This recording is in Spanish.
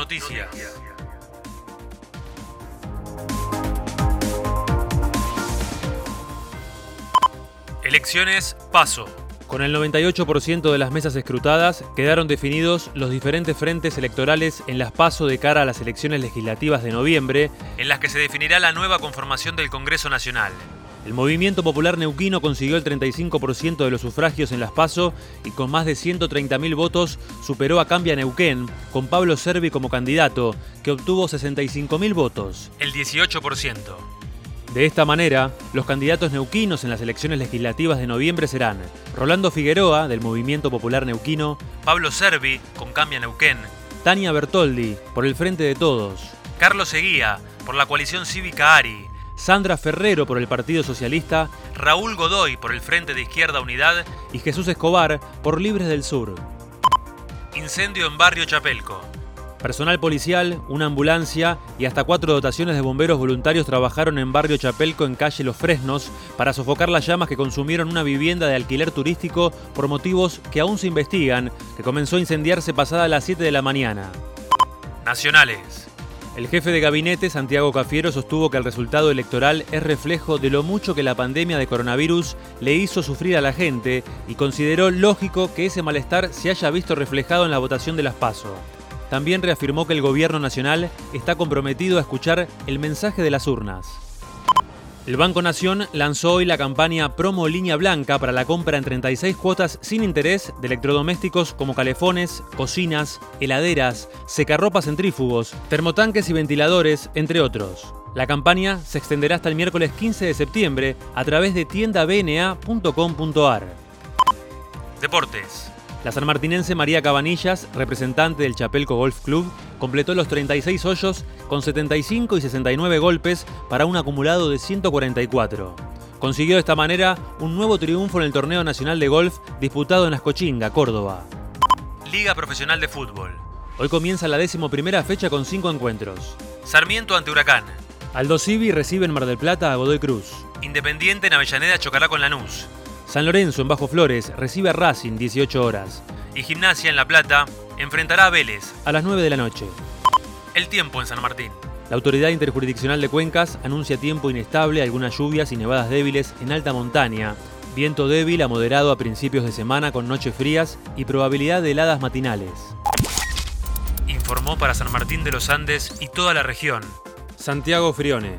Noticias. Elecciones Paso. Con el 98% de las mesas escrutadas, quedaron definidos los diferentes frentes electorales en las PASO de cara a las elecciones legislativas de noviembre, en las que se definirá la nueva conformación del Congreso Nacional. El Movimiento Popular Neuquino consiguió el 35% de los sufragios en las PASO y con más de 130.000 votos superó a Cambia Neuquén, con Pablo Servi como candidato, que obtuvo 65.000 votos, el 18%. De esta manera, los candidatos neuquinos en las elecciones legislativas de noviembre serán Rolando Figueroa, del Movimiento Popular Neuquino, Pablo Servi, con Cambia Neuquén, Tania Bertoldi, por el Frente de Todos, Carlos Seguía, por la coalición cívica ARI, Sandra Ferrero por el Partido Socialista, Raúl Godoy por el Frente de Izquierda Unidad y Jesús Escobar por Libres del Sur. Incendio en Barrio Chapelco. Personal policial, una ambulancia y hasta cuatro dotaciones de bomberos voluntarios trabajaron en Barrio Chapelco en calle Los Fresnos para sofocar las llamas que consumieron una vivienda de alquiler turístico por motivos que aún se investigan, que comenzó a incendiarse pasada las 7 de la mañana. Nacionales. El jefe de gabinete, Santiago Cafiero, sostuvo que el resultado electoral es reflejo de lo mucho que la pandemia de coronavirus le hizo sufrir a la gente y consideró lógico que ese malestar se haya visto reflejado en la votación de las PASO. También reafirmó que el gobierno nacional está comprometido a escuchar el mensaje de las urnas. El Banco Nación lanzó hoy la campaña Promo Línea Blanca para la compra en 36 cuotas sin interés de electrodomésticos como calefones, cocinas, heladeras, secarropas centrífugos, termotanques y ventiladores, entre otros. La campaña se extenderá hasta el miércoles 15 de septiembre a través de tiendabna.com.ar. Deportes. La sanmartinense María Cabanillas, representante del Chapelco Golf Club, completó los 36 hoyos con 75 y 69 golpes para un acumulado de 144. Consiguió de esta manera un nuevo triunfo en el Torneo Nacional de Golf disputado en Ascochinga, Córdoba. Liga Profesional de Fútbol. Hoy comienza la décimo primera fecha con cinco encuentros. Sarmiento ante Huracán. Aldo Civi recibe en Mar del Plata a Godoy Cruz. Independiente en Avellaneda chocará con Lanús. San Lorenzo en Bajo Flores recibe a Racing 18 horas. Y Gimnasia en La Plata enfrentará a Vélez a las 9 de la noche. El tiempo en San Martín. La Autoridad Interjurisdiccional de Cuencas anuncia tiempo inestable, algunas lluvias y nevadas débiles en alta montaña, viento débil a moderado a principios de semana con noches frías y probabilidad de heladas matinales. Informó para San Martín de los Andes y toda la región Santiago Frione.